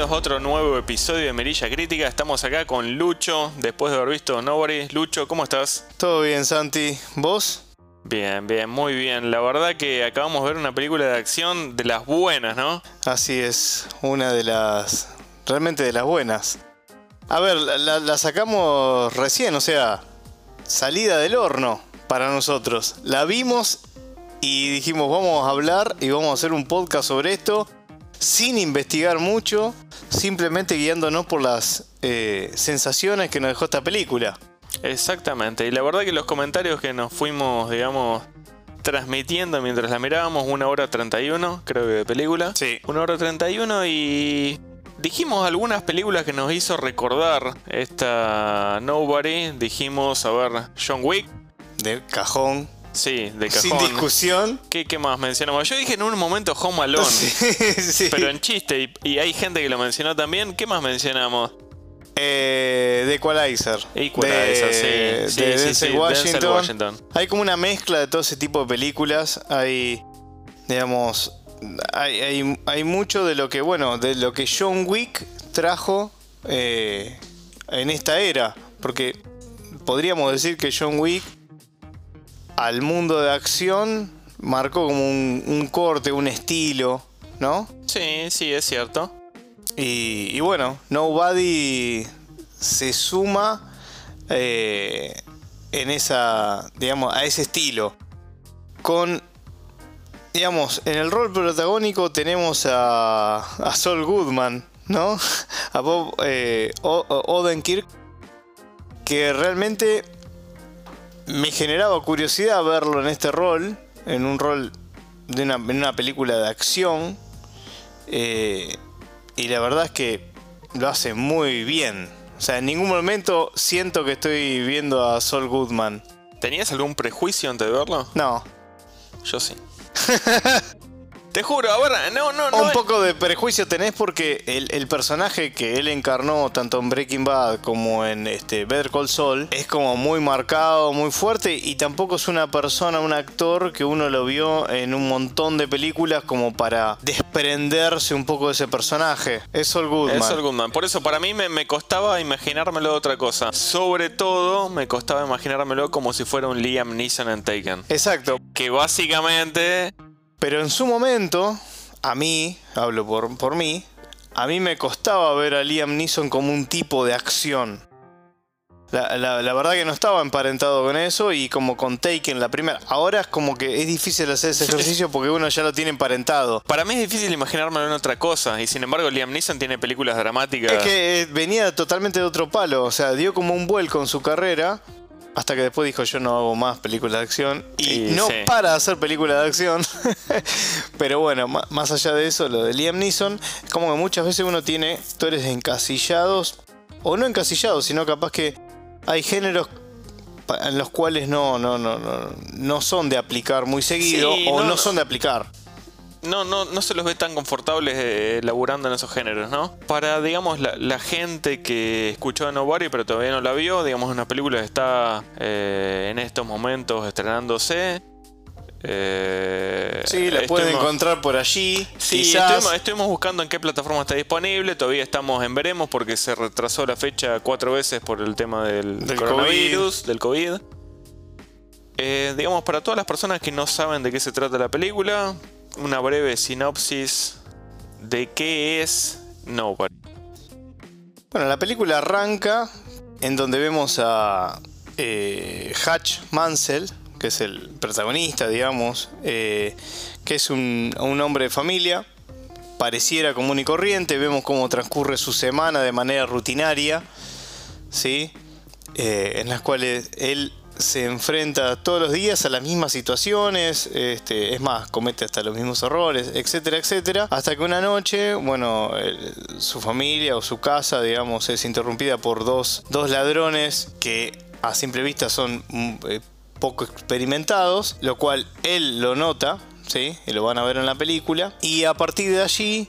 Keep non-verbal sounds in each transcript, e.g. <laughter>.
Bienvenidos a otro nuevo episodio de Merilla Crítica. Estamos acá con Lucho, después de haber visto Nobody. Lucho, ¿cómo estás? Todo bien, Santi. ¿Vos? Bien, bien, muy bien. La verdad que acabamos de ver una película de acción de las buenas, ¿no? Así es, una de las... realmente de las buenas. A ver, la, la sacamos recién, o sea, salida del horno para nosotros. La vimos y dijimos, vamos a hablar y vamos a hacer un podcast sobre esto sin investigar mucho, simplemente guiándonos por las eh, sensaciones que nos dejó esta película. Exactamente, y la verdad que los comentarios que nos fuimos, digamos, transmitiendo mientras la mirábamos, una hora 31, creo que de película. Sí. Una hora 31 y dijimos algunas películas que nos hizo recordar esta Nobody. Dijimos, a ver, John Wick. De cajón. Sí, de cajón. Sin discusión. ¿Qué, qué más mencionamos? Yo dije en un momento Home Alone, Sí, <laughs> sí. pero en chiste, y, y hay gente que lo mencionó también. ¿Qué más mencionamos? Eh, de Equalizer. Equalizer, de, sí. Sí, de sí, Denzel sí, Washington. Denzel Washington. Hay como una mezcla de todo ese tipo de películas. Hay, digamos, hay, hay, hay mucho de lo que, bueno, de lo que John Wick trajo eh, en esta era. Porque podríamos decir que John Wick al mundo de acción marcó como un, un corte, un estilo, ¿no? Sí, sí, es cierto. Y, y bueno, Nobody se suma eh, en esa, digamos, a ese estilo. Con, digamos, en el rol protagónico tenemos a, a Saul Goodman, ¿no? <laughs> A Bob eh, Odenkirk, que realmente me generaba curiosidad verlo en este rol, en un rol de una, en una película de acción. Eh, y la verdad es que lo hace muy bien. O sea, en ningún momento siento que estoy viendo a Saul Goodman. ¿Tenías algún prejuicio antes de verlo? No. Yo sí. <laughs> Te juro, a ver, no, no, no. Un poco de prejuicio tenés porque el, el personaje que él encarnó tanto en Breaking Bad como en este Better Call Saul es como muy marcado, muy fuerte y tampoco es una persona, un actor que uno lo vio en un montón de películas como para desprenderse un poco de ese personaje. Es Saul Goodman. Es Saul Goodman. Por eso, para mí me, me costaba imaginármelo de otra cosa. Sobre todo, me costaba imaginármelo como si fuera un Liam Neeson en Taken. Exacto. Que básicamente. Pero en su momento, a mí, hablo por, por mí, a mí me costaba ver a Liam Neeson como un tipo de acción. La, la- la verdad que no estaba emparentado con eso y como con Taken la primera. Ahora es como que es difícil hacer ese ejercicio porque uno ya lo tiene emparentado. Para mí es difícil imaginármelo en otra cosa. Y sin embargo, Liam Neeson tiene películas dramáticas. Es que eh, venía totalmente de otro palo, o sea, dio como un vuelco en su carrera. Hasta que después dijo yo no hago más películas de acción. Y, Y no sí. para de hacer películas de acción. <laughs> Pero bueno, más allá de eso, lo de Liam Neeson, es como que muchas veces uno tiene actores encasillados. O no encasillados, sino capaz que hay géneros en los cuales no, no, no, no, no son de aplicar muy seguido. Sí, o no. son de aplicar. No, no, no se los ve tan confortables eh, laburando en esos géneros, ¿no? Para, digamos, la, la gente que escuchó a Nobody pero todavía no la vio, digamos, una película que está eh, en estos momentos estrenándose. Eh, Sí, la pueden encontrar por allí. Sí, estuvimos, estuvimos buscando en qué plataforma está disponible. Todavía estamos en veremos porque se retrasó la fecha cuatro veces por el tema del, Del coronavirus, del COVID. Eh, digamos, para todas las personas que no saben de qué se trata la película, una breve sinopsis de qué es Nobody. Bueno, la película arranca en donde vemos a eh, Hutch Mansell, que es el protagonista, digamos, eh, que es un, un hombre de familia, pareciera común y corriente, vemos cómo transcurre su semana de manera rutinaria, ¿sí? Eh, en las cuales él se enfrenta todos los días a las mismas situaciones, este, es más, comete hasta los mismos errores, etcétera, etcétera, hasta que una noche, bueno, su familia o su casa, digamos, es interrumpida por dos, dos ladrones que a simple vista son mm, eh, poco experimentados, lo cual él lo nota, ¿sí? Y lo van a ver en la película, y a partir de allí,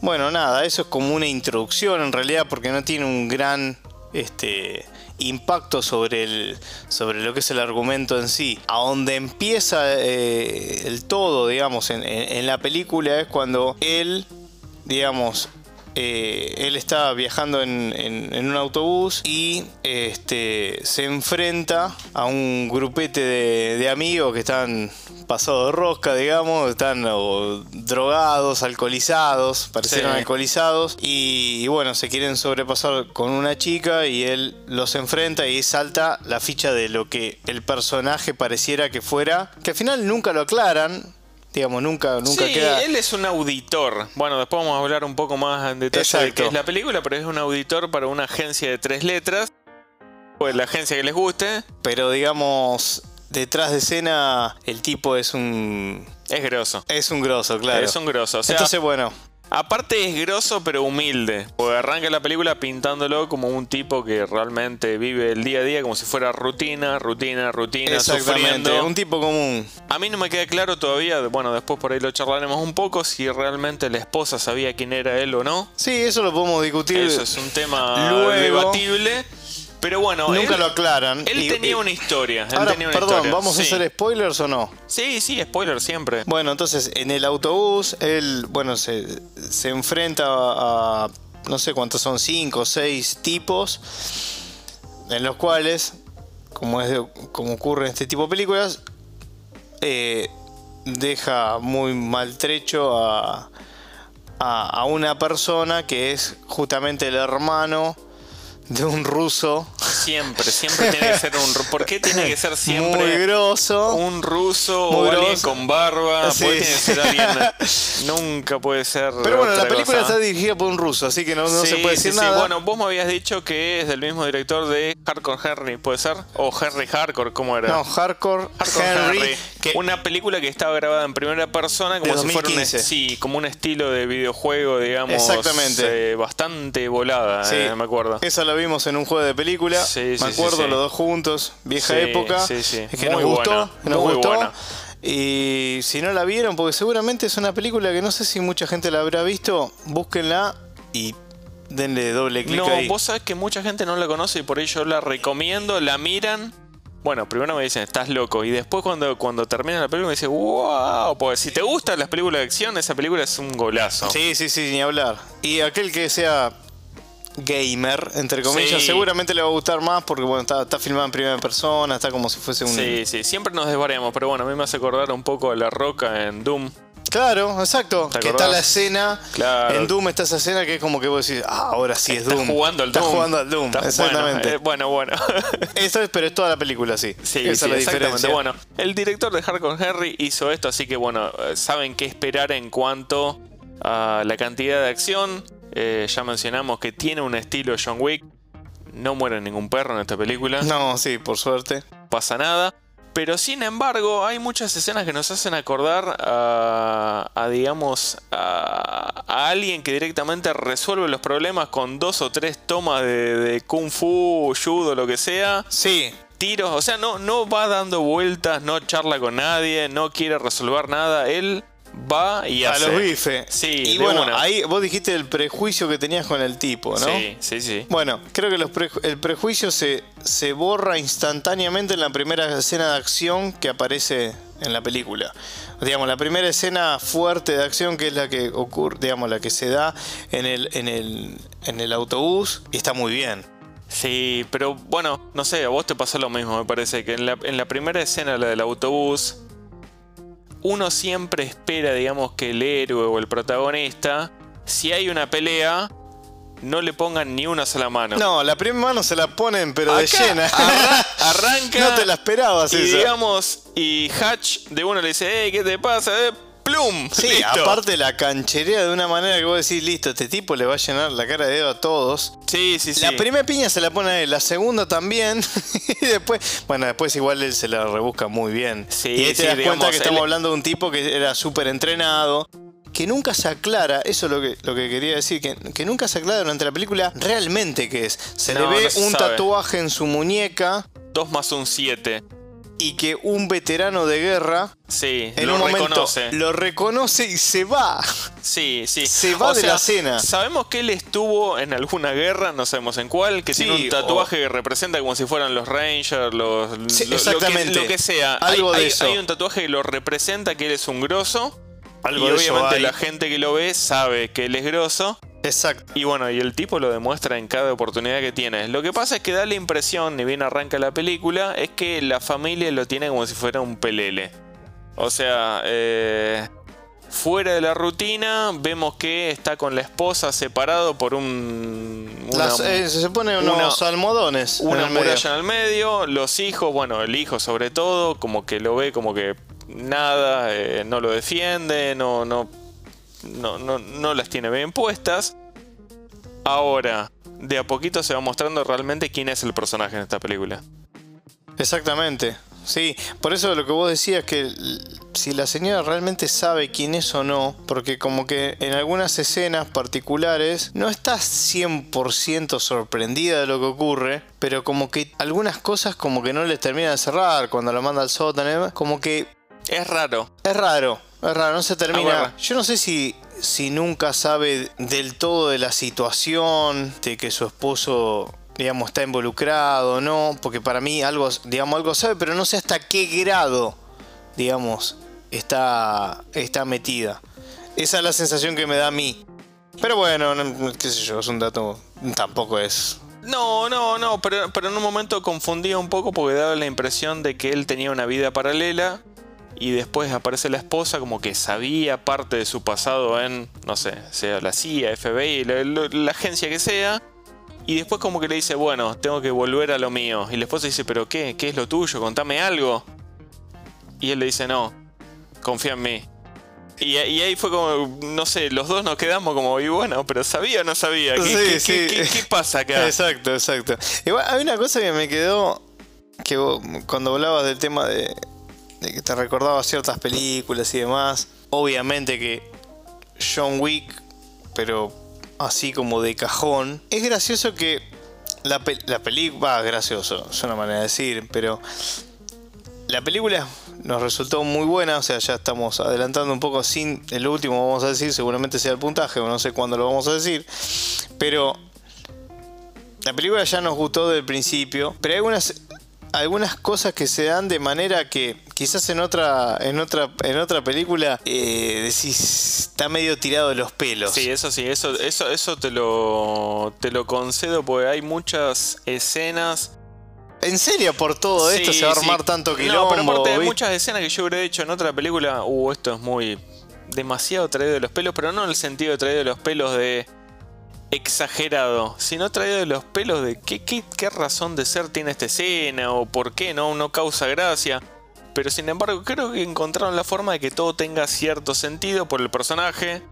bueno, nada, eso es como una introducción en realidad porque no tiene un gran este impacto sobre el sobre lo que es el argumento en sí. A donde empieza eh, el todo, digamos, en, en- en la película es cuando él, digamos, eh, él está viajando en, en- en un autobús y este, se enfrenta a un grupete de, de amigos que están pasados de rosca, digamos, están o, drogados, alcoholizados, parecieron Sí. alcoholizados y, y bueno, se quieren sobrepasar con una chica y él los enfrenta y salta la ficha de lo que el personaje pareciera que fuera, que al final nunca lo aclaran. Digamos, nunca, nunca sí, queda. él es un auditor. Bueno, después vamos a hablar un poco más en detalle de Exacto. qué es la película, pero es un auditor para una agencia de tres letras. Pues la agencia que les guste Pero digamos, detrás de escena, el tipo es un. es grosso. Es un grosso, claro. Es un grosso. O sea, Entonces, bueno, aparte es grosso pero humilde. Porque arranca la película pintándolo como un tipo que realmente vive el día a día como si fuera rutina, rutina, rutina, exactamente. sufriendo. Un tipo común. A mí no me queda claro todavía, bueno, después por ahí lo charlaremos un poco, si realmente la esposa sabía quién era él o no. Sí, eso lo podemos discutir. Eso es un tema Luego- debatible. Pero bueno, Nunca él, lo aclaran. él Y- tenía y- una historia. él Ahora, tenía una perdón, historia. ¿vamos Sí. a hacer spoilers o no? Sí, sí, spoiler siempre. Bueno, entonces en el autobús, él, bueno, se, se enfrenta a, a no sé cuántos son, cinco o seis tipos, en los cuales, como, es de- como ocurre en este tipo de películas, eh, deja muy maltrecho a, a, a una persona que es justamente el hermano de un ruso Siempre, siempre tiene que ser un... ru- ¿Por qué tiene que ser muy siempre grosso. un ruso Muy o alguien grosso. con barba? Sí, ¿Por qué tiene que sí. ser alguien... <laughs> Nunca puede ser Pero bueno, la película cosa. está dirigida por un ruso, así que no, no se puede decir sí. nada. Bueno, vos me habías dicho que es del mismo director de Hardcore Henry, ¿puede ser? O Henry Hardcore, ¿cómo era? no, Hardcore, Hardcore Henry, Henry, que una película que estaba grabada en primera persona como si fuera un 2015. sí, como un estilo de videojuego, digamos, Exactamente. eh, bastante volada, eh, me acuerdo. Esa la vimos en un juego de película. Sí, me acuerdo, sí. los dos juntos, vieja época. Es que Muy nos gustó, buena, nos muy gustó. buena. Y si no la vieron, porque seguramente es una película que no sé si mucha gente la habrá visto, búsquenla y denle doble clic No, ahí. vos sabés que mucha gente no la conoce y por ello la recomiendo, la miran. Bueno, primero me dicen, estás loco. Y después cuando, cuando termina la película me dicen, wow, pues si te gustan las películas de acción, esa película es un golazo. Sí, sí, sí, ni hablar. Y aquel que sea gamer, entre comillas, Sí. seguramente le va a gustar más porque bueno, está, está filmada en primera persona, está como si fuese un... Sí, sí, siempre nos desvariamos, pero bueno, a mí me hace acordar un poco a La Roca en Doom. Claro, exacto. ¿Te Que está la escena. Claro. En Doom está esa escena que es como que vos decís, ah, ahora sí es Está Doom. jugando al Doom. jugando al Doom, exactamente. Bueno, eh, bueno. bueno. <laughs> Esto es, pero es toda la película, sí. Sí, Esa sí, es la exactamente. diferencia. Bueno, el director de Hardcore Henry hizo esto, así que bueno, eh, saben qué esperar en cuanto a la cantidad de acción. Eh, ya mencionamos que tiene un estilo John Wick. No muere ningún perro en esta película. No, sí, por suerte. pasa nada. Pero sin embargo, hay muchas escenas que nos hacen acordar a, a, digamos, a, a alguien que directamente resuelve los problemas con dos o tres tomas de, de kung fu, judo, lo que sea. Sí. Tiros, o sea, no, no va dando vueltas, no charla con nadie, no quiere resolver nada. Él va y A hace. los bifes. Sí, Y de bueno, una. ahí vos dijiste el prejuicio que tenías con el tipo, ¿no? Sí, sí, sí. Bueno, creo que los preju- el prejuicio se, se borra instantáneamente en la primera escena de acción que aparece en la película. Digamos, la primera escena fuerte de acción que es la que ocurre, digamos, la que se da en el, en el, en el autobús y está muy bien. Sí, pero bueno, no sé, a vos te pasó lo mismo, me parece, que en la, en la primera escena, la del autobús, uno siempre espera, digamos, que el héroe o el protagonista, si hay una pelea, no le pongan ni una sola mano. No, la primera mano se la ponen pero de llena. arra- arranca. <laughs> no te la esperabas y eso. digamos, y Hatch de uno le dice, hey, ¿qué te pasa? Eh, ¡Plum! <laughs> Sí, Listo. aparte la cancherea de una manera que vos decís, listo, este tipo le va a llenar la cara de dedo a todos. Sí, sí, sí. La primera piña se la pone a él, la segunda también. <laughs> y después, bueno, después igual él se la rebusca muy bien. Sí, y ahí te das digamos, cuenta que estamos hablando de un tipo que era súper entrenado. Que nunca se aclara, eso es lo que, lo que quería decir, que, que nunca se aclara durante la película realmente qué es. Se No, le ve no se un sabe. tatuaje en su muñeca 2 más un 7. Y que un veterano de guerra Sí, en lo un momento reconoce. lo reconoce y se va. Sí, sí. Se va de la escena. Sabemos que él estuvo en alguna guerra, no sabemos en cuál, que Sí, tiene un tatuaje que representa como si fueran los Rangers, los. Sí, lo- exactamente. Lo que, lo que sea. Algo hay, de hay- eso. hay un tatuaje que lo representa, que él es un grosso. Algo y obviamente la gente que lo ve sabe que él es grosso. Exacto. Y bueno, y el tipo lo demuestra en cada oportunidad que tiene. Lo que pasa es que da la impresión, ni bien arranca la película, es que la familia lo tiene como si fuera un pelele. O sea, eh, fuera de la rutina, vemos que está con la esposa separado por un. una- Las- eh, se pone unos almohadones. en una muralla en el medio, los hijos, bueno, el hijo sobre todo, como que lo ve como que nada, eh, no lo defiende, no, no, no, no, no las tiene bien puestas. Ahora, de a poquito se va mostrando realmente quién es el personaje en esta película. Exactamente. Sí, por eso lo que vos decías que si la señora realmente sabe quién es o no, porque como que en algunas escenas particulares no estás 100% sorprendida de lo que ocurre, pero como que algunas cosas como que no les termina de cerrar cuando la manda al sótano, como que Es raro. es raro, es raro, no se termina. Yo no sé si, si nunca sabe del todo de la situación, de que su esposo, digamos, está involucrado o no, porque para mí algo, digamos, algo sabe, pero no sé hasta qué grado, digamos, está, está metida. Esa es la sensación que me da a mí. Pero bueno, no- qué sé yo, es un dato, tampoco es... No, no, no, pero, pero en un momento confundía un poco porque daba la impresión de que él tenía una vida paralela y después aparece la esposa como que sabía parte de su pasado en, no sé, sea la CIA, FBI, la, la- la agencia que sea. Y después como que le dice, bueno, tengo que volver a lo mío. Y la esposa dice, pero ¿qué? ¿Qué es lo tuyo? Contame algo. Y él le dice, no, confía en mí. Y, y ahí fue como, no sé, los dos nos quedamos como, y bueno, pero sabía o no sabía. ¿Qué, Sí, qué- sí. qué- qué- qué pasa acá? Exacto, exacto. Igual hay una cosa que me quedó que vos, cuando hablabas del tema de, de que te recordaba ciertas películas y demás. Obviamente que John Wick, pero así como de cajón. Es gracioso que la, pe- la película, gracioso, es una manera de decir, pero la película nos resultó muy buena, o sea, ya estamos adelantando un poco sin el último, vamos a decir, seguramente sea el puntaje, o no sé cuándo lo vamos a decir, pero la película ya nos gustó desde el principio, pero hay algunas algunas cosas que se dan de manera que quizás en otra en otra en otra película eh, decís está medio tirado de los pelos. Sí, eso sí, eso, eso, eso te lo te lo concedo porque hay muchas escenas. En serio, por todo esto Sí, se va a sí. armar tanto No, quilombo. pero aparte muchas escenas que yo hubiera hecho en otra película. Uh, esto es muy demasiado traído de los pelos, pero no en el sentido de traído de los pelos de exagerado, sino traído de los pelos de qué, qué, qué razón de ser tiene esta escena o por qué no, no causa gracia. Pero sin embargo, creo que encontraron la forma de que todo tenga cierto sentido por el personaje.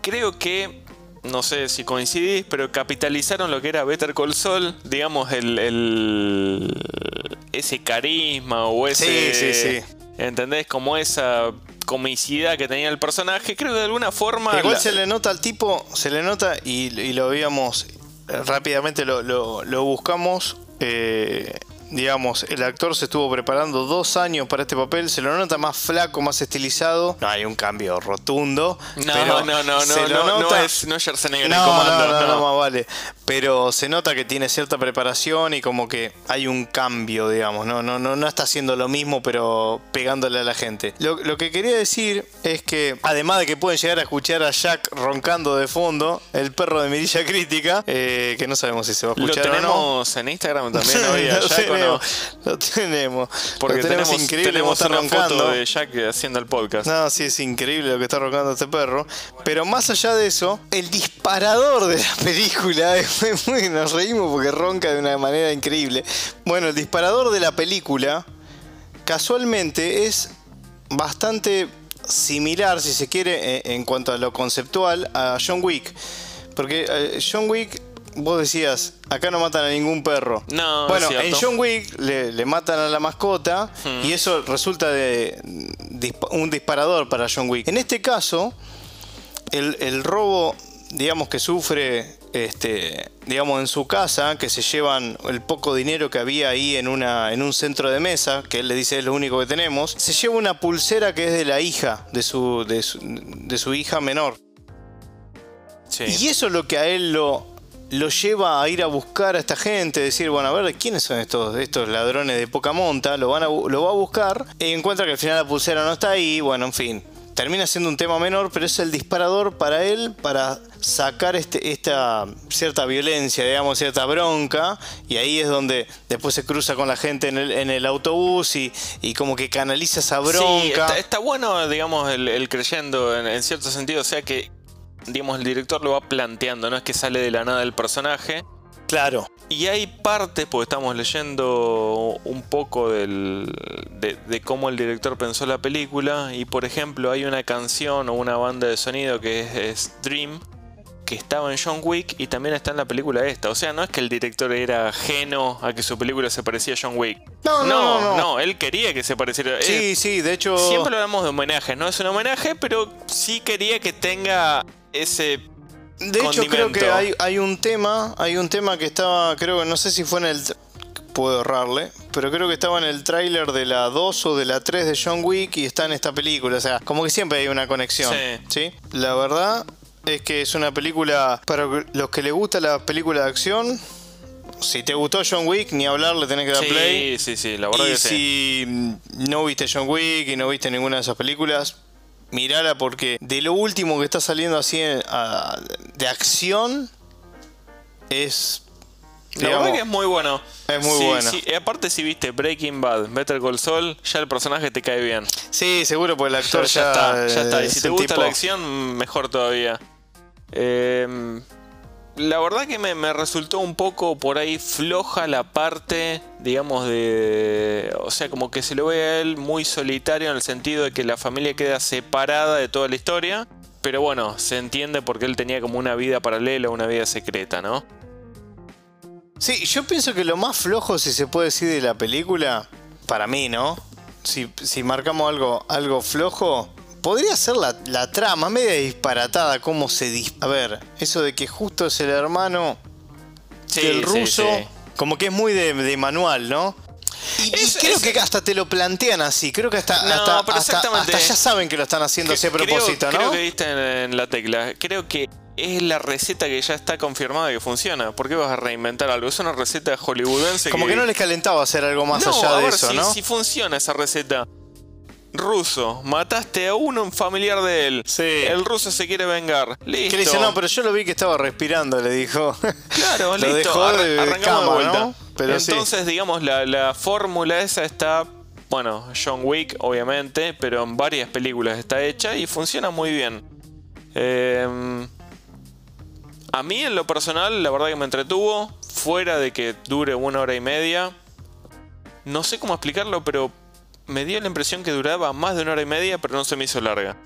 Creo que, no sé si coincidís, pero capitalizaron lo que era Better Call Saul, digamos, el, el- ese carisma o ese... Sí, sí, sí. ¿Entendés? Como esa comicidad que tenía el personaje. Creo que de alguna forma... Igual la- se le nota al tipo, se le nota y, y lo veíamos rápidamente, lo, lo- lo buscamos. eh, digamos, el actor se estuvo preparando dos años para este papel, se lo nota más flaco, más estilizado. No hay un cambio rotundo. No, pero no, no, se no, lo no, no nota- es, no es Schwarzenegger No, en no, comando, no, no, no. más vale. Pero se nota que tiene cierta preparación y como que hay un cambio, digamos. No, no, no, no está haciendo lo mismo, pero pegándole a la gente. Lo, lo que quería decir es que, además de que pueden llegar a escuchar a Jack roncando de fondo, el perro de Mirilla Crítica, eh, que no sabemos si se va a Lo escuchar o no. tenemos en Instagram también, <laughs> había lo, Jack no. Tenemos, <laughs> lo tenemos. Porque Lo tenemos, increíble tenemos una roncando. foto de Jack haciendo el podcast. No, sí, es increíble lo que está roncando este perro. Pero más allá de eso, el disparador de la película, <laughs> nos reímos porque ronca de una manera increíble. Bueno, el disparador de la película, casualmente, es bastante similar, si se quiere, eh, en cuanto a lo conceptual, a John Wick. Porque eh, John Wick, vos decías, acá no matan a ningún perro. No, bueno, es en John Wick le, le matan a la mascota y eso resulta de un disparador para John Wick. En este caso, el, el robo, digamos que sufre, este, digamos en su casa, que se llevan el poco dinero que había ahí en una, en un centro de mesa, que él le dice es lo único que tenemos, se lleva una pulsera que es de la hija, de su, de su, de su hija menor. Sí. Y eso es lo que a él lo, lo lleva a ir a buscar a esta gente, decir, bueno, a ver, ¿quiénes son estos, estos ladrones de poca monta? Lo, van a, lo va a buscar y encuentra que al final la pulsera no está ahí, bueno, en fin. termina siendo un tema menor, pero es el disparador para él para sacar este, esta cierta violencia, digamos, cierta bronca, y ahí es donde después se cruza con la gente en el, en el autobús y, y como que canaliza esa bronca. Sí, está, bueno, digamos, el, creyendo en, en, cierto sentido, o sea que, digamos, el director lo va planteando, no es que sale de la nada el personaje. Claro. Y hay partes, porque estamos leyendo un poco del, de, cómo el director pensó la película, y por ejemplo hay una canción o una banda de sonido que es, Dream, que estaba en John Wick y también está en la película esta. O sea, no es que el director era ajeno a que su película se parecía a John Wick. No, no, no. No, él quería que se pareciera. Sí, eh, sí, de hecho. Siempre hablamos de homenajes, no es un homenaje, pero sí quería que tenga ese de hecho, creo que hay, hay, un tema, hay un tema que estaba, creo que no sé si fue en el puedo ahorrarle, pero creo que estaba en el tráiler de la 2 o de la 3 de John Wick y está en esta película, o sea, como que siempre hay una conexión, ¿sí? La verdad es que es una película para los que les gusta la película de acción, si te gustó John Wick, ni hablar, le tenés que dar play. Sí, sí, sí, la verdad y que si no viste John Wick y no viste ninguna de esas películas, mirala porque de lo último que está saliendo así de acción es... La verdad que es muy bueno. Es muy bueno. aparte si viste Breaking Bad, Better Call Saul, ya el personaje te cae bien. Sí, seguro, porque el actor ya, está. Ya está. Y si te gusta la acción, mejor todavía. Eh, la verdad que me, resultó un poco por ahí floja la parte, digamos, de... O sea, como que se lo ve a él muy solitario en el sentido de que la familia queda separada de toda la historia. Pero bueno, se entiende porque él tenía como una vida paralela, una vida secreta, ¿no? Sí, yo pienso que lo más flojo, si se puede decir, de la película, para mí, ¿no? Si, si marcamos algo, algo flojo, podría ser la, trama, media disparatada, cómo se... dispara. a ver, eso de que justo es el hermano del ruso, como que es muy de, manual, ¿no? Y, creo que hasta te lo plantean así. Creo que hasta, hasta, ya saben que lo están haciendo así a propósito, ¿no? Creo que diste en, la tecla. Creo que es la receta que ya está confirmada que funciona. ¿Por qué vas a reinventar algo? Es una receta hollywoodense. Como que, no les calentaba hacer algo más allá de eso, ¿no? Si funciona esa receta ruso, mataste a uno, un familiar de él. Sí. El ruso se quiere vengar. Listo. Que le dice, no, pero yo lo vi que estaba respirando, le dijo. Claro, <laughs> listo. Dejó de, arrancamos de vuelta. Pero Entonces, digamos, la, fórmula esa está. Bueno, John Wick, obviamente, pero en varias películas está hecha y funciona muy bien. Em, a mí, en lo personal, la verdad que me entretuvo. Fuera de que dure una hora y media. No sé cómo explicarlo, pero me dio la impresión que duraba más de una hora y media, pero no se me hizo larga.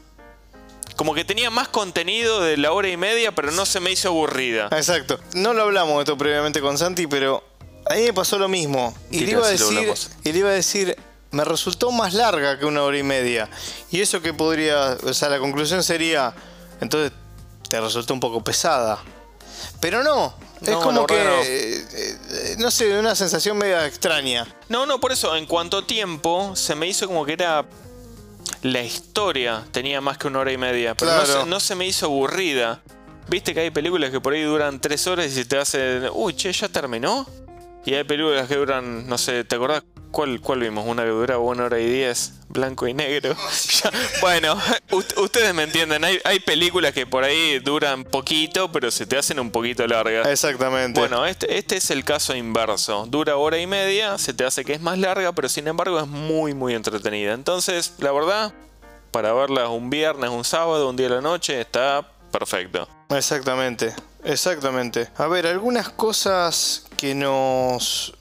Como que tenía más contenido de la hora y media, pero no se me hizo aburrida. Exacto. No lo hablamos de esto previamente con Santi, pero a mí me pasó lo mismo. Y le, iba a decir, y le iba a decir, me resultó más larga que una hora y media. Y eso que podría, o sea, la conclusión sería, entonces te resultó un poco pesada. Pero no, es como que, no. Eh, eh, no. sé, una sensación media extraña. No, no, por eso, en cuanto a tiempo, se me hizo como que era... La historia tenía más que una hora y media, pero no, se, me hizo aburrida. Viste que hay películas que por ahí duran tres horas y se te hacen, uy, che, ya terminó. Y hay películas que duran, no sé, ¿te acordás ¿Cuál, ¿Cuál, vimos? Una que dura una hora y diez, blanco y negro. <laughs> bueno, ustedes me entienden, hay, hay, películas que por ahí duran poquito, pero se te hacen un poquito largas. Exactamente. Bueno, este, este es el caso inverso. Dura hora y media, se te hace que es más larga, pero sin embargo es muy, muy entretenida. Entonces, la verdad, para verla un viernes, un sábado, un día de la noche, está perfecto. Exactamente, exactamente. A ver, algunas cosas que nos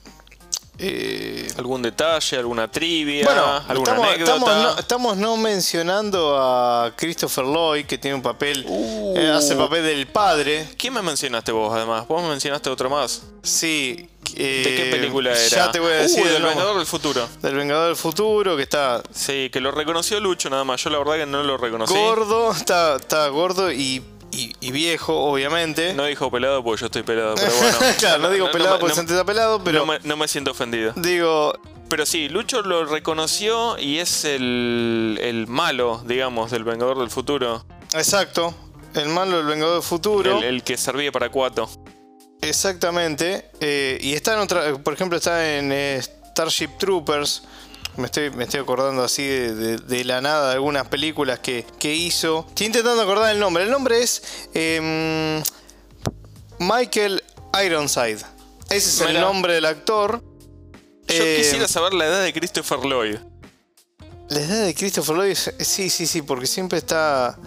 eh, ¿Algún detalle, alguna trivia, alguna estamos, anécdota? Estamos no, mencionando a Christopher Lloyd, que tiene un papel, uh. eh, hace el papel del padre. ¿Quién me mencionaste vos, además? ¿Vos me mencionaste otro más? Sí. ¿De qué película era? Ya te voy a decir. Uh, del Vengador del Futuro. Del Vengador del Futuro, que está... Sí, que lo reconoció Lucho nada más. Yo la verdad que no lo reconocí. Gordo, está, está gordo y y, viejo, obviamente. No dijo pelado porque yo estoy pelado, pero bueno. <laughs> claro, no digo pelado porque Santi está pelado, pero. No me, siento ofendido. Digo. Pero sí, Lucho lo reconoció y es el, el malo, digamos, del Vengador del Futuro. Exacto, el malo del Vengador del Futuro. El, que servía para Cuato. Exactamente. Eh, y está en otra. Por ejemplo, está en eh, Starship Troopers Me estoy, me estoy acordando así de, de- de la nada de algunas películas que, que hizo. Estoy intentando acordar el nombre. El nombre es em, Michael Ironside. Ese es el nombre del actor. Yo Eh, quisiera saber la edad de Christopher Lloyd. La edad de Christopher Lloyd, sí, sí, sí, porque siempre está,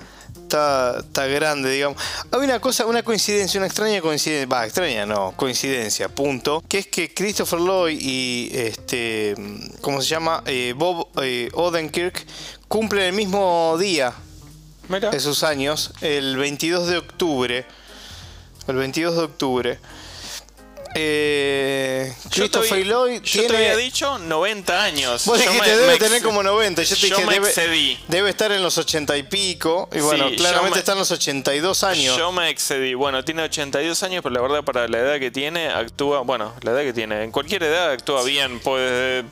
está, está grande, digamos. Hay una cosa, una coincidencia, una extraña coincidencia, va, extraña no, coincidencia, punto, que es que Christopher Lloyd y este, ¿cómo se llama? Eh, Bob eh, Odenkirk cumplen el mismo día Mira. de sus años, el 22 de octubre. El 22 de octubre. Eh, Christopher Lloyd yo te tiene... había dicho 90 años. Vos Yo dijiste, me- debe me tener como 90. Yo te yo dije, me excedí. debe estar en los 80 y pico. Y bueno, Sí, claramente me- está en los 82 años. Yo me excedí. Bueno, tiene 82 años, pero la verdad para la edad que tiene, actúa... Bueno, la edad que tiene. En cualquier edad actúa bien. Pues...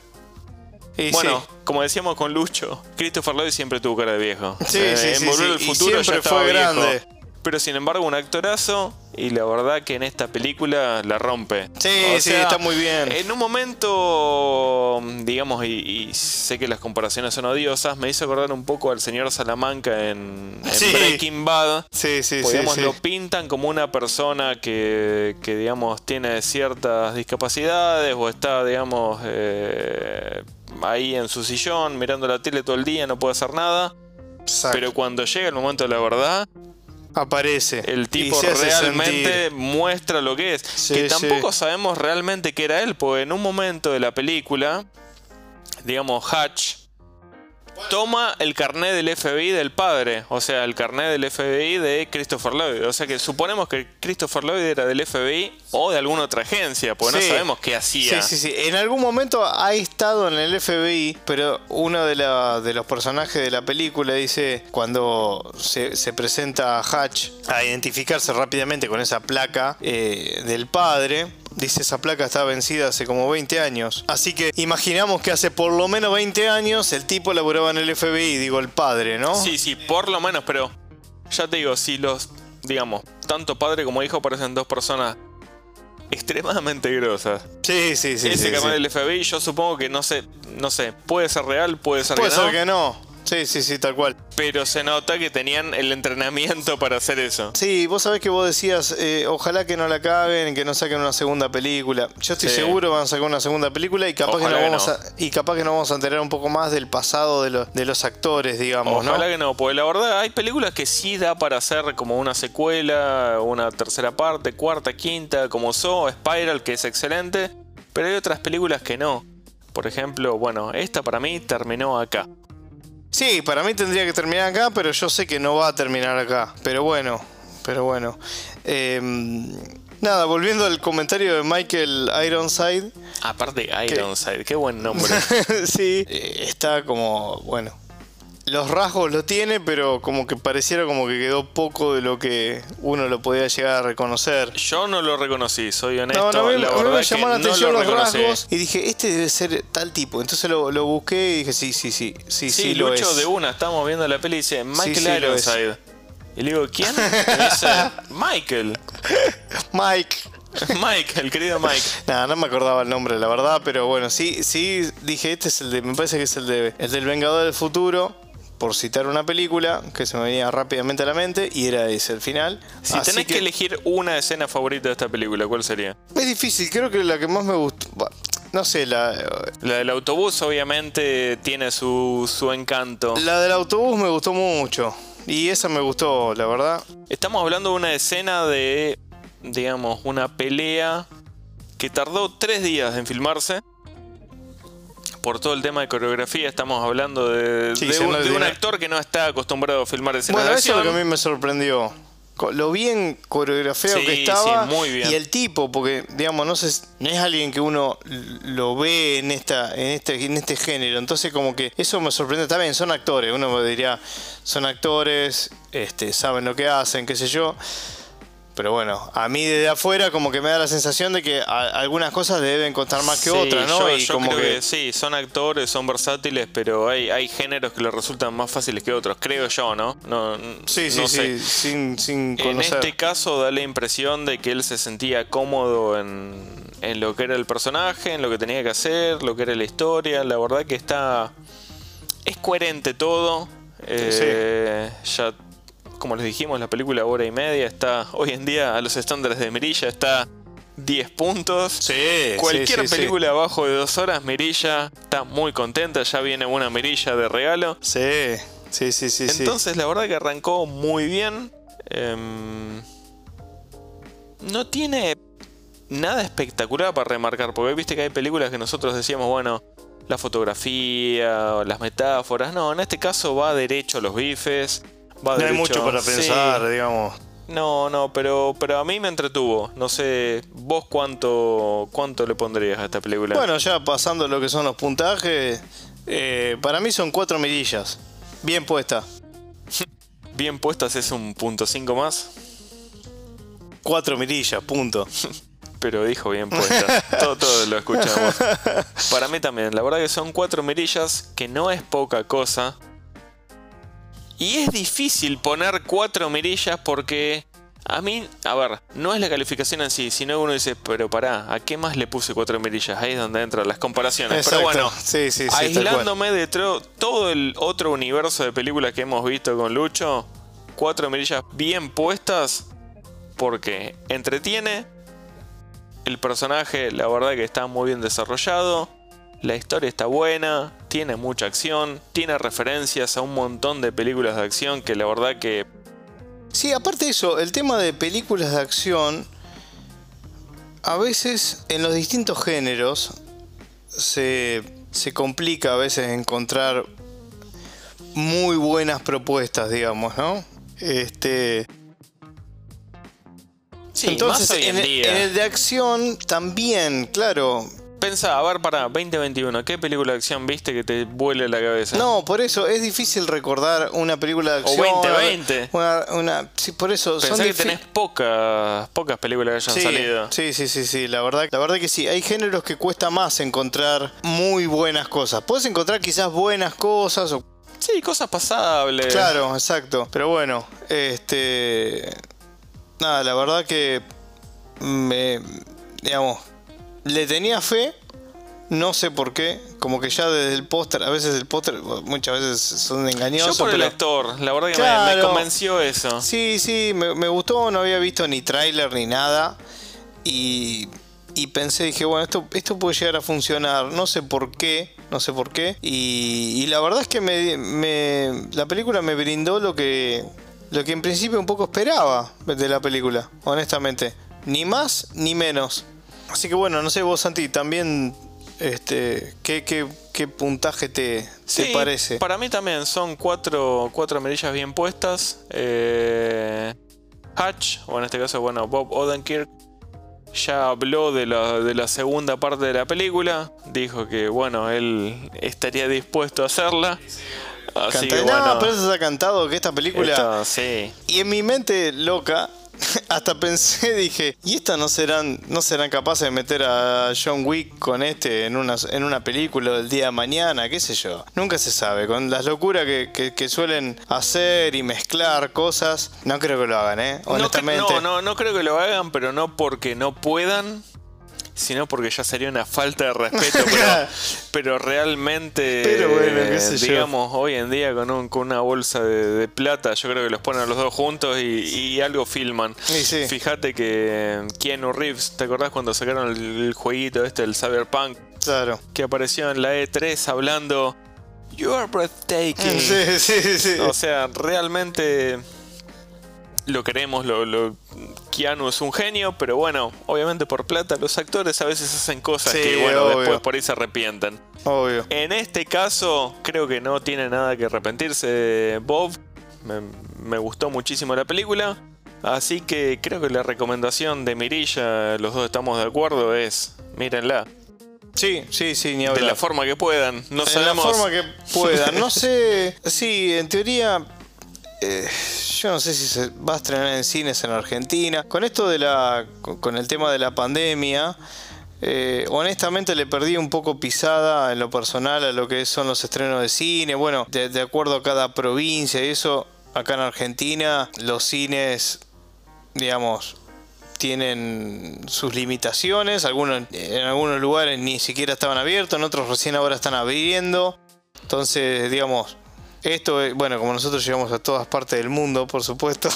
Y Bueno, sí. como decíamos con Lucho, Christopher Lloyd siempre tuvo cara de viejo. Sí, Eh, sí, en sí, sí, y futuro ya siempre fue viejo. grande. Pero sin embargo, un actorazo y la verdad que en esta película la rompe. Sí, O sí, está muy bien. En un momento, digamos, y, y sé que las comparaciones son odiosas, me hizo acordar un poco al señor Salamanca en, en Sí. Breaking Bad. Sí, sí, Pues, digamos, sí. lo pintan como una persona que, que, digamos, tiene ciertas discapacidades o está, digamos, eh, ahí en su sillón mirando la tele todo el día, no puede hacer nada. Exacto. Pero cuando llega el momento de la verdad, Aparece. el tipo realmente sentir. muestra lo que es. Sí, que tampoco sí. sabemos realmente que era él, porque en un momento de la película, digamos, Hatch toma el carnet del FBI del padre, o sea, el carnet del FBI de Christopher Lloyd. O sea que suponemos que Christopher Lloyd era del FBI o de alguna otra agencia, porque Sí. no sabemos qué hacía. Sí, sí, sí. En algún momento ha estado en el FBI, pero uno de, la- de los personajes de la película dice, cuando se, se presenta a Hatch a identificarse rápidamente con esa placa eh, del padre, dice esa placa está vencida hace como 20 años. Así que imaginamos que hace por lo menos 20 años el tipo laboraba en el FBI, digo el padre, ¿no? Sí, sí, por lo menos, pero ya te digo, si los, digamos, tanto padre como hijo parecen dos personas extremadamente grosas. sí, sí. sí, Ese sí, sí. del FBI, yo supongo que no sé, no sé, puede ser real, puede ser Puede que ser que no. Sí, sí, sí, tal cual. pero se nota que tenían el entrenamiento para hacer eso. Sí, vos sabés que vos decías, eh, ojalá que no la caguen, que no saquen una segunda película. Yo estoy Sí. seguro van a sacar una segunda película y capaz, que que vamos no. a, y capaz que nos vamos a enterar un poco más del pasado de, los de los actores, digamos, Ojalá ¿no? que no, porque la verdad hay películas que sí da para hacer como una secuela, una tercera parte, cuarta, quinta, como So, Spiral, que es excelente, pero hay otras películas que no. Por ejemplo, bueno, esta para mí terminó acá. Sí, para mí tendría que terminar acá, pero yo sé que no va a terminar acá. Pero bueno, pero bueno. Eh, nada, volviendo al comentario de Michael Ironside. Aparte, Ironside, qué buen nombre. <laughs> sí, eh, está como, bueno, los rasgos lo tiene, pero como que pareciera como que quedó poco de lo que uno lo podía llegar a reconocer. Yo no lo reconocí, soy honesto. No, no, la verdad me llamó la no atención lo los reconocí. rasgos y dije, este debe ser tal tipo. Entonces lo, lo busqué y dije, sí, sí, sí, sí, sí, Sí, lo Lucho es. de una, estamos viendo la peli y dice Michael sí. Ironside. Y le digo, ¿quién? <laughs> Y me dice, Michael. <laughs> Mike. <laughs> Mike, el querido Mike. Nada, no me acordaba el nombre, la verdad, pero bueno, sí, sí, dije, este es el de, me parece que es el de, el del Vengador del Futuro, por citar una película que se me venía rápidamente a la mente, y era ese el final. Si Así tenés que... elegir una escena favorita de esta película, ¿cuál sería? Es difícil, creo que la que más me gustó, no sé, la, La del autobús obviamente tiene su, su encanto. la del autobús me gustó mucho, y esa me gustó, la verdad. Estamos hablando de una escena de, digamos, una pelea que tardó tres días en filmarse. Por todo el tema de coreografía, estamos hablando de, Sí, de se un, de actor que no está acostumbrado a filmar escenas Bueno, de eso es lo que a mí me sorprendió. Lo bien coreografiado Sí, que estaba sí, muy bien. y el tipo, porque digamos, no, sé, no es alguien que uno lo ve en esta, en este, en este género. Entonces como que eso me sorprende también, son actores, uno me diría, son actores, este, saben lo que hacen, qué sé yo. Pero bueno, a mí desde afuera como que me da la sensación de que algunas cosas deben costar más que otras, ¿no? Yo, y como creo que... sí, son actores, son versátiles, pero hay, hay géneros que les resultan más fáciles que otros, creo yo, ¿no? no sí, sí, sí, sin, sin conocer. En este caso da la impresión de que él se sentía cómodo en, en lo que era el personaje, en lo que tenía que hacer, lo que era la historia, la verdad que está... Es coherente todo. Eh, ya como les dijimos, la película hora y media está hoy en día a los estándares de Mirilla está 10 puntos. Sí, Cualquier película abajo de 2 horas, Mirilla está muy contenta, ya viene una Mirilla de regalo. Sí, sí, sí, sí. Entonces la verdad que arrancó muy bien. Em, no tiene nada espectacular para remarcar, porque viste que hay películas que nosotros decíamos, bueno, la fotografía, las metáforas, no, en este caso va derecho a los bifes no hay mucho para pensar, digamos. No, no, pero, pero a mí me entretuvo. No sé, vos cuánto, cuánto le pondrías a esta película. Bueno, ya pasando lo que son los puntajes, eh, para mí son cuatro mirillas. Bien puesta. <laughs> Bien puestas es un punto cinco más. Cuatro mirillas, punto. <laughs> pero dijo bien puesta. <laughs> todo, todo lo escuchamos. Para mí también, la verdad que son cuatro mirillas, que no es poca cosa. Y es difícil poner cuatro mirillas porque a mí, a ver, no es la calificación en sí, sino uno dice, pero pará, ¿a qué más le puse cuatro mirillas? Ahí es donde entran las comparaciones. Pero bueno, aislándome de todo el otro universo de películas que hemos visto con Lucho, cuatro mirillas bien puestas porque entretiene, el personaje la verdad que está muy bien desarrollado, la historia está buena, tiene mucha acción, tiene referencias a un montón de películas de acción que la verdad que... Sí, aparte de eso, el tema de películas de acción, a veces en los distintos géneros se, se complica a veces encontrar muy buenas propuestas, digamos, ¿no? Este... Sí, Entonces, en, en, el de acción también, claro, Pensa, a ver, para 2021, ¿qué película de acción viste que te vuele la cabeza? No, por eso es difícil recordar una película de acción. O 2020. Una, una, sí, por eso. Pensá que tenés pocas, pocas películas que hayan salido. Sí, sí, sí, sí, la verdad, la verdad que sí. Hay géneros que cuesta más encontrar muy buenas cosas. Puedes encontrar quizás buenas cosas o... Sí, cosas pasables. Claro, exacto. Pero bueno, este... Nada, la verdad que... Me... Digamos le tenía fe, no sé por qué, como que ya desde el póster, a veces el póster muchas veces son engañosos. Yo por el actor, la verdad que me, convenció eso. Sí, sí, me, gustó, no había visto ni tráiler ni nada y, y, pensé, dije, bueno, esto, esto puede llegar a funcionar, no sé por qué, no sé por qué. Y, y la verdad es que me, me, la película me brindó lo que, lo que en principio un poco esperaba de la película, honestamente. Ni más ni menos. Así que bueno, no sé vos, Santi, también, este, ¿qué, qué, puntaje te, parece? Para mí también son cuatro, cuatro merillas bien puestas. Eh, Hatch, o en este caso, bueno, Bob Odenkirk, ya habló de la, de la segunda parte de la película. Dijo que, bueno, él estaría dispuesto a hacerla. Así que, no, pero eso se ha cantado que esta película. sí. Y en mi mente loca, <laughs> hasta pensé, dije, ¿y estas no serán, no serán capaces de meter a John Wick con este en una, en una película del día de mañana? ¿Qué sé yo? Nunca se sabe. Con las locuras que, suelen hacer y mezclar cosas, no creo que lo hagan, ¿eh? Honestamente. No, no, no creo que lo hagan, pero no porque no puedan, sino porque ya sería una falta de respeto. pero, <laughs> realmente, digamos, hoy en día con, un, con una bolsa de, plata, yo creo que los ponen a los dos juntos y, algo filman. Fíjate que Keanu Reeves, ¿te acordás cuando sacaron el, jueguito este, el Cyberpunk? Claro. Que apareció en la E3 hablando. You are breathtaking. <laughs> Sí, sí, sí. O sea, realmente lo queremos, lo, lo, Keanu es un genio, pero bueno, obviamente por plata los actores a veces hacen cosas que bueno, después por ahí se arrepienten. Obvio. En este caso, creo que no tiene nada que arrepentirse Bob. Me, gustó muchísimo la película. Así que creo que la recomendación de Mirilla, los dos estamos de acuerdo, es mírenla. Sí, sí, sí, ni hablar. De la forma que puedan. No de la forma que puedan. No sé. <laughs> Sí, en teoría. Eh, yo no sé si se va a estrenar en cines en Argentina. Con esto de la. con el tema de la pandemia. Eh, honestamente le perdí un poco pisada en lo personal a lo que son los estrenos de cine. Bueno, de, acuerdo a cada provincia y eso, acá en Argentina los cines, digamos, tienen sus limitaciones. Algunos, en algunos lugares ni siquiera estaban abiertos, en otros recién ahora están abriendo. Entonces, digamos, esto, es, bueno, como nosotros llegamos a todas partes del mundo, por supuesto.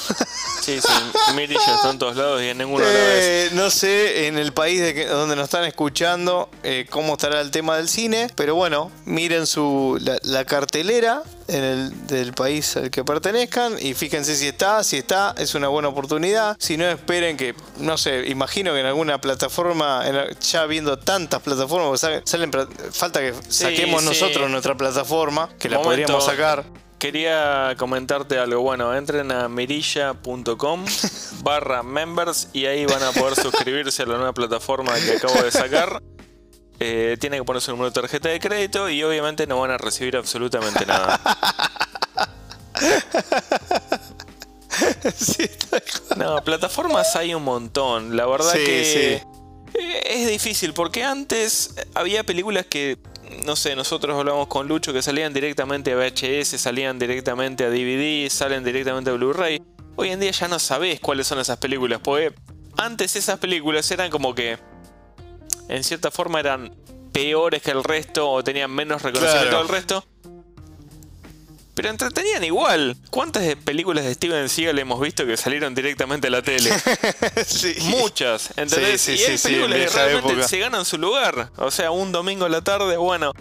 Sí, sí, Mirilla está en todos lados y en ninguno eh, No sé en el país de donde nos están escuchando eh, cómo estará el tema del cine, pero bueno, miren su la, cartelera en el del país al que pertenezcan y fíjense si está, si está, es una buena oportunidad. Si no, esperen que, no sé, imagino que en alguna plataforma, ya viendo tantas plataformas, salen, falta que saquemos nosotros nuestra plataforma, que la podríamos sacar quería comentarte algo. Bueno, entren a mirilla.com <laughs> barra members y ahí van a poder suscribirse a la nueva plataforma que acabo de sacar. Eh, tienen que poner su número de tarjeta de crédito y obviamente no van a recibir absolutamente nada. <laughs> no, plataformas hay un montón. La verdad que es difícil porque antes había películas que no sé, nosotros hablamos con Lucho que salían directamente a VHS, salían directamente a DVD, salen directamente a Blu-ray. Hoy en día ya no sabés cuáles son esas películas, porque antes esas películas eran como que, en cierta forma, eran peores que el resto o tenían menos reconocimiento que el resto. Pero entretenían igual. ¿Cuántas películas de Steven Seagal hemos visto que salieron directamente a la tele? <laughs> Muchas, ¿entendés? Sí, sí, y hay películas que realmente se ganan su lugar. O sea, un domingo a la tarde, bueno.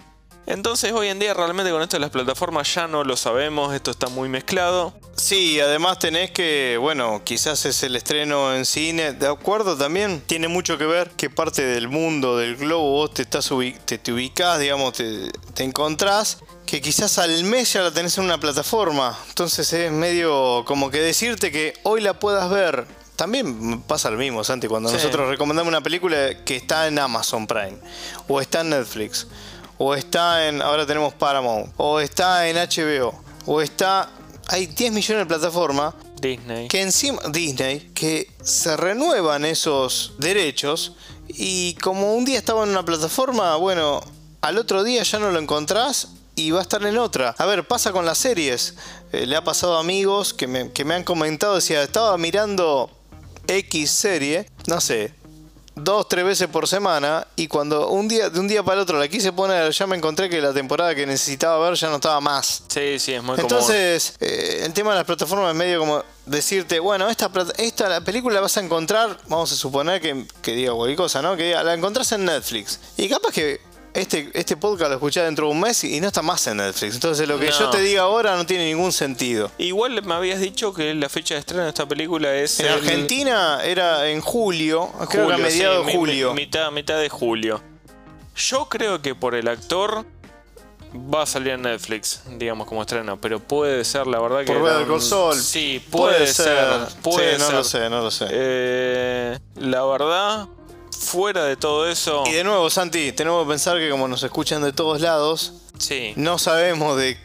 Entonces hoy en día realmente con esto de las plataformas ya no lo sabemos, esto está muy mezclado. Sí, además tenés que, bueno, quizás es el estreno en cine, de acuerdo también, tiene mucho que ver qué parte del mundo, del globo vos te, estás te, te ubicás, digamos, te, te encontrás que quizás al mes ya la tenés en una plataforma. Entonces es medio como que decirte que hoy la puedas ver. También pasa lo mismo, Santi, cuando nosotros recomendamos una película que está en Amazon Prime, o está en Netflix, o está en. Ahora tenemos Paramount, o está en HBO, o está. Hay 10 millones de plataformas. Disney. Que encima. Disney, que se renuevan esos derechos. Y como un día estaba en una plataforma, bueno, al otro día ya no lo encontrás y va a estar en otra. A ver, pasa con las series. Eh, le ha pasado a amigos que me, que me han comentado, decía, estaba mirando X serie, no sé, dos, tres veces por semana y cuando un día, de un día para el otro la quise poner, ya me encontré que la temporada que necesitaba ver ya no estaba más. Sí, sí, es muy Entonces, eh, el tema de las plataformas es medio como decirte, bueno, esta, esta la película la vas a encontrar, vamos a suponer que, que diga cualquier cosa, ¿no? Que la encontrás en Netflix. Y capaz que este, este podcast lo escuché dentro de un mes y no está más en Netflix. Entonces lo que yo te diga ahora no tiene ningún sentido. Igual me habías dicho que la fecha de estreno de esta película es... En Argentina era en julio, creo que a mediados de julio. mitad, mitad de julio. Yo creo que por el actor va a salir en Netflix, digamos, como estreno, pero puede ser, la verdad que. Por ver el Sol. Sí, puede, ser. Puede no lo sé, no lo sé. Eh, la verdad, fuera de todo eso. Y de nuevo, Santi, tenemos que pensar que como nos escuchan de todos lados, sí. no sabemos de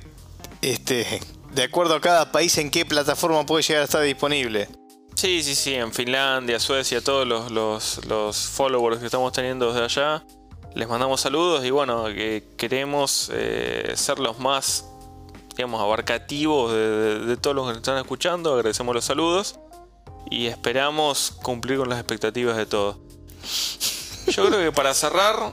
este de acuerdo a cada país en qué plataforma puede llegar a estar disponible. Sí, sí, sí, en Finlandia, Suecia, todos los, los, followers que estamos teniendo desde allá, les mandamos saludos y bueno, que queremos eh, ser los más, digamos, abarcativos de, de todos los que nos están escuchando, agradecemos los saludos y esperamos cumplir con las expectativas de todos. Yo creo que para cerrar,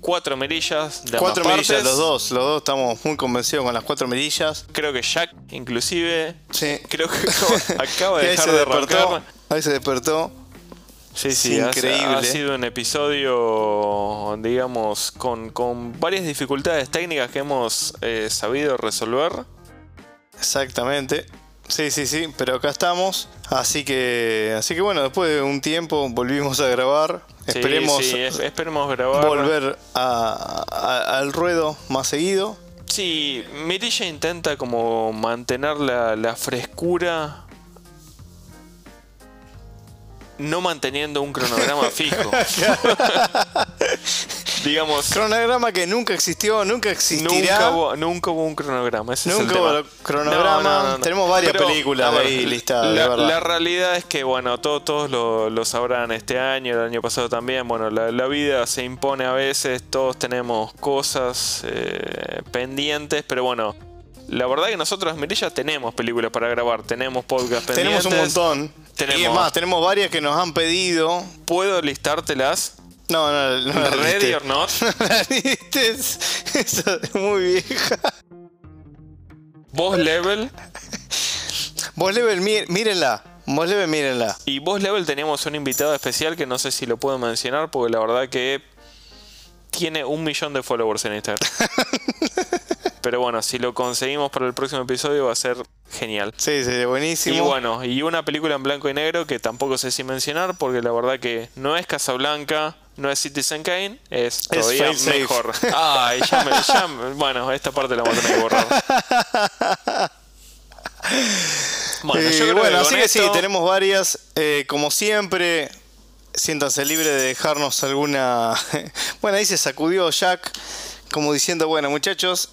cuatro mirillas de Cuatro mirillas, los dos, los dos estamos muy convencidos con las cuatro mirillas. Creo que Jack, inclusive, sí. creo que <laughs> acaba de dejar de arrancar. Ahí se despertó. Sí, sí, increíble. Ha, sido un episodio, digamos, con, con varias dificultades técnicas que hemos eh, sabido resolver. Exactamente. Sí, sí, sí, pero acá estamos. Así que, así que bueno, después de un tiempo volvimos a grabar. esperemos, esperemos grabar. volver al ruedo más seguido. Sí, Mirilla intenta como mantener la, frescura no manteniendo un cronograma <laughs> fijo. <laughs> <laughs> digamos, Cronograma que nunca existió, nunca existirá. nunca hubo, nunca hubo un cronograma. Ese es el Nunca hubo tema. cronograma. No, no, no, no. Tenemos varias Pero, películas ver, ahí listadas, La, realidad es que, bueno, todo- todos lo, lo sabrán este año, el año pasado también. Bueno, la, la vida se impone a veces, todos tenemos cosas eh, pendientes, pero bueno. La verdad que nosotros, Mirilla, tenemos películas para grabar, tenemos podcast pendientes. Tenemos un montón. Tenemos- Y es más, tenemos varias que nos han pedido. ¿Puedo listártelas? No, no, no. la Ready or not? <laughs> La listes. Esa es muy vieja. Boss Level. Vos Level, mí- mírenla. Vos Level, mírenla. Y Boss Level teníamos un invitado especial que no sé si lo puedo mencionar porque la verdad que tiene un millón de followers en Instagram. <laughs> Pero bueno, si lo conseguimos para el próximo episodio va a ser genial. Sí, sí, buenísimo. Y bueno, y una película en blanco y negro que tampoco sé si mencionar porque la verdad que no es Casablanca, no es Citizen Kane, es todavía mejor. <laughs> Ay, ya me, ya me- bueno, esta parte la vamos a tener que borrar. <laughs> Bueno, Eh, yo creo bueno, que así que sí, tenemos varias. Eh, como siempre, siéntanse libre de dejarnos alguna. <laughs> bueno, ahí se sacudió Jack, como diciendo, bueno, muchachos.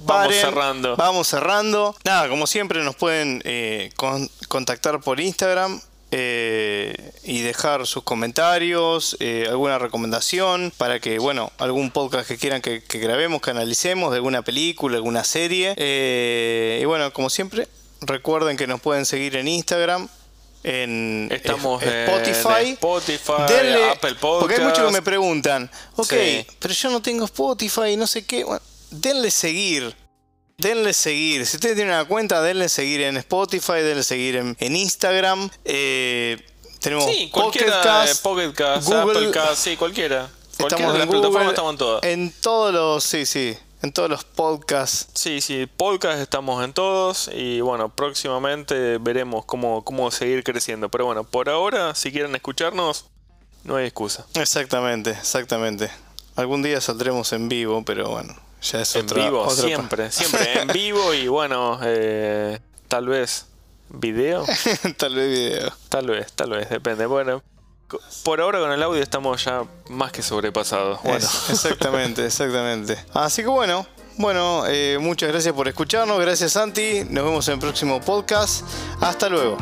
Vamos cerrando. Vamos cerrando. Nada, como siempre, nos pueden eh, con- contactar por Instagram. Eh, y dejar sus comentarios, eh, alguna recomendación para que, bueno, algún podcast que quieran que, que grabemos, que analicemos, de alguna película, alguna serie. Eh, y bueno, como siempre, recuerden que nos pueden seguir en Instagram, en Estamos eh, en Spotify. Spotify, Denle- Apple Podcast. Porque hay muchos que me preguntan, ok, Sí. pero yo no tengo Spotify, no sé qué. Bueno, denle seguir. Denle seguir. Si ustedes tienen una cuenta, denle seguir en Spotify, denle seguir en, en Instagram. Eh, tenemos Sí, cualquiera, Pocket Cast, eh, Pocket Cast, Google. Apple Cast, sí, cualquiera. Cualquiera estamos de las plataformas estamos en todas. En todos los, sí, sí, en todos los podcasts. Sí, sí, podcast estamos en todos y bueno, próximamente veremos cómo, cómo seguir creciendo. Pero bueno, por ahora, si quieren escucharnos, no hay excusa. Exactamente, exactamente. Algún día saldremos en vivo, pero bueno, ya es En otra- vivo, otra- siempre, siempre en vivo y bueno, eh, tal vez video, <laughs> Tal vez video. tal vez, tal vez, depende. Bueno, por ahora con el audio estamos ya más que sobrepasados. Bueno, Es- exactamente, exactamente. Así que bueno, bueno, eh, muchas gracias por escucharnos, gracias Santi, nos vemos en el próximo podcast, hasta luego.